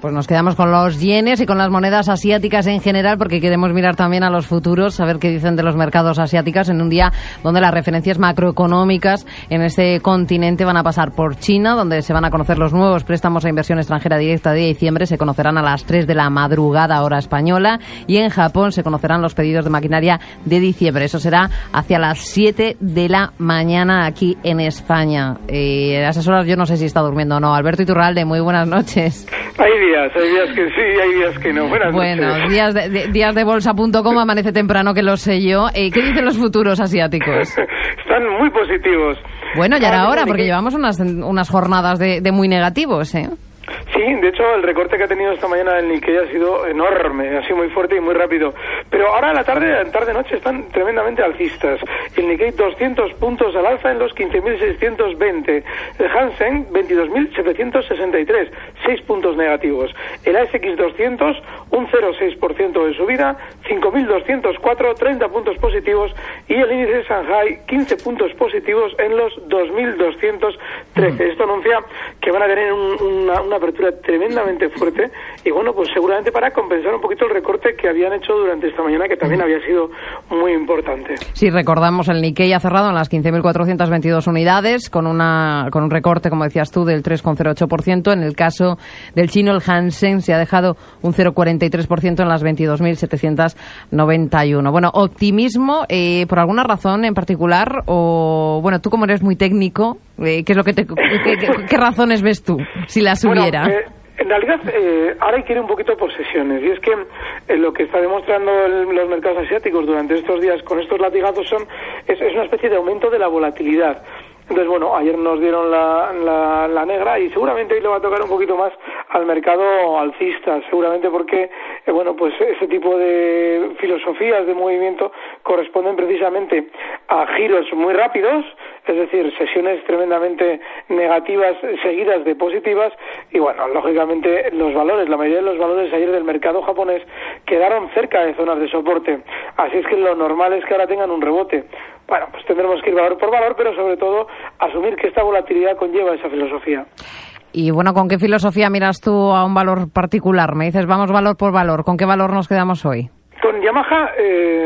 Pues nos quedamos con los yenes y con las monedas asiáticas en general porque queremos mirar también a los futuros, saber qué dicen de los mercados asiáticos en un día donde las referencias macroeconómicas en este continente van a pasar por China, donde se van a conocer los nuevos préstamos a inversión extranjera directa de diciembre, se conocerán a las 3 de la madrugada hora española y en Japón se conocerán los pedidos de maquinaria de diciembre. Eso será hacia las 7 de la mañana aquí en España. Eh, a esas horas yo no sé si está durmiendo o no. Alberto Iturralde, muy buenas noches. Hay días, hay días que sí, hay días que no. Buenas Bueno, noches. días de, de- días de bolsa.com, amanece temprano que lo sé yo. Eh, ¿Qué dicen los futuros asiáticos? Están muy positivos. Bueno, ya era Ahora hora, porque llevamos unas, unas jornadas de, de muy negativos, ¿eh? Sí, de hecho el recorte que ha tenido esta mañana el Nikkei ha sido enorme, ha sido muy fuerte y muy rápido. Pero ahora a la tarde, tarde-noche están tremendamente alcistas. El Nikkei 200 puntos al alza en los 15.620. El Hansen 22.763, 6 puntos negativos. El ASX 200 un 0,6% de subida, 5.204, 30 puntos positivos y el índice de Shanghai 15 puntos positivos en los 2.213. Esto anuncia que van a tener un- una, una apertura tremendamente fuerte y bueno, pues seguramente para compensar un poquito el recorte que habían hecho durante esta mañana que también había sido muy importante. Si recordamos, el Nikkei ha cerrado en las 15.422 unidades, con, una, con un recorte, como decías tú, del 3,08%. En el caso del chino, el Hansen se ha dejado un 0,43% en las 22.791. Bueno, optimismo, eh, por alguna razón en particular, o bueno, tú como eres muy técnico, eh, ¿qué es lo que te, qué, qué- qué razones ves tú, si las Bueno, hubiera? eh, en realidad, eh, ahora hay que ir un poquito por sesiones. Y es que eh, lo que está demostrando el- los mercados asiáticos durante estos días con estos latigazos son, es, es una especie de aumento de la volatilidad. Entonces, bueno, ayer nos dieron la, la, la negra y seguramente hoy le va a tocar un poquito más al mercado alcista, seguramente porque, eh, bueno, pues ese tipo de filosofías de movimiento corresponden precisamente a giros muy rápidos, es decir, sesiones tremendamente negativas seguidas de positivas y bueno, lógicamente los valores, la mayoría de los valores ayer del mercado japonés quedaron cerca de zonas de soporte, así es que lo normal es que ahora tengan un rebote. Bueno, pues tendremos que ir valor por valor, pero sobre todo asumir que esta volatilidad conlleva esa filosofía. Y bueno, ¿con qué filosofía miras tú a un valor particular? Me dices, vamos valor por valor. ¿Con qué valor nos quedamos hoy? Con Yamaha eh,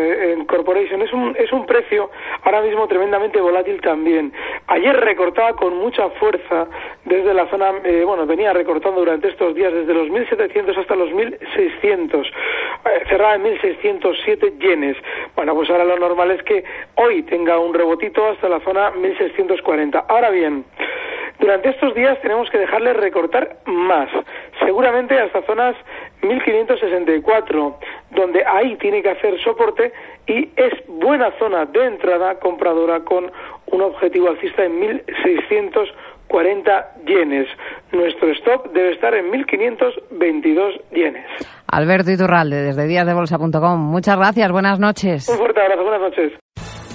Corporation es un, es un precio ahora mismo tremendamente volátil también. Ayer recortaba con mucha fuerza desde la zona, eh, bueno, venía recortando durante estos días desde los 1.700 hasta los 1.600. Eh, cerraba en 1.607 yenes. Bueno, pues ahora lo normal es que hoy tenga un rebotito hasta la zona 1.640. Ahora bien, durante estos días tenemos que dejarle recortar más, seguramente hasta zonas 1564, donde ahí tiene que hacer soporte y es buena zona de entrada compradora con un objetivo alcista en 1640 yenes. Nuestro stop debe estar en 1522 yenes. Alberto Iturralde, desde díasdebolsa.com. Muchas gracias, buenas noches. Un fuerte abrazo, buenas noches.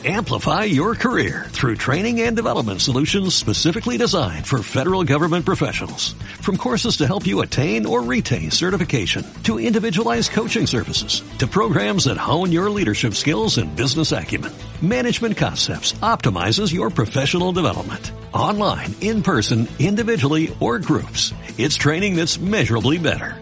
Amplify your career through training and development solutions specifically designed for federal government professionals. From courses to help you attain or retain certification, to individualized coaching services, to programs that hone your leadership skills and business acumen, Management Concepts optimizes your professional development. Online, in person, individually, or groups. It's training that's measurably better.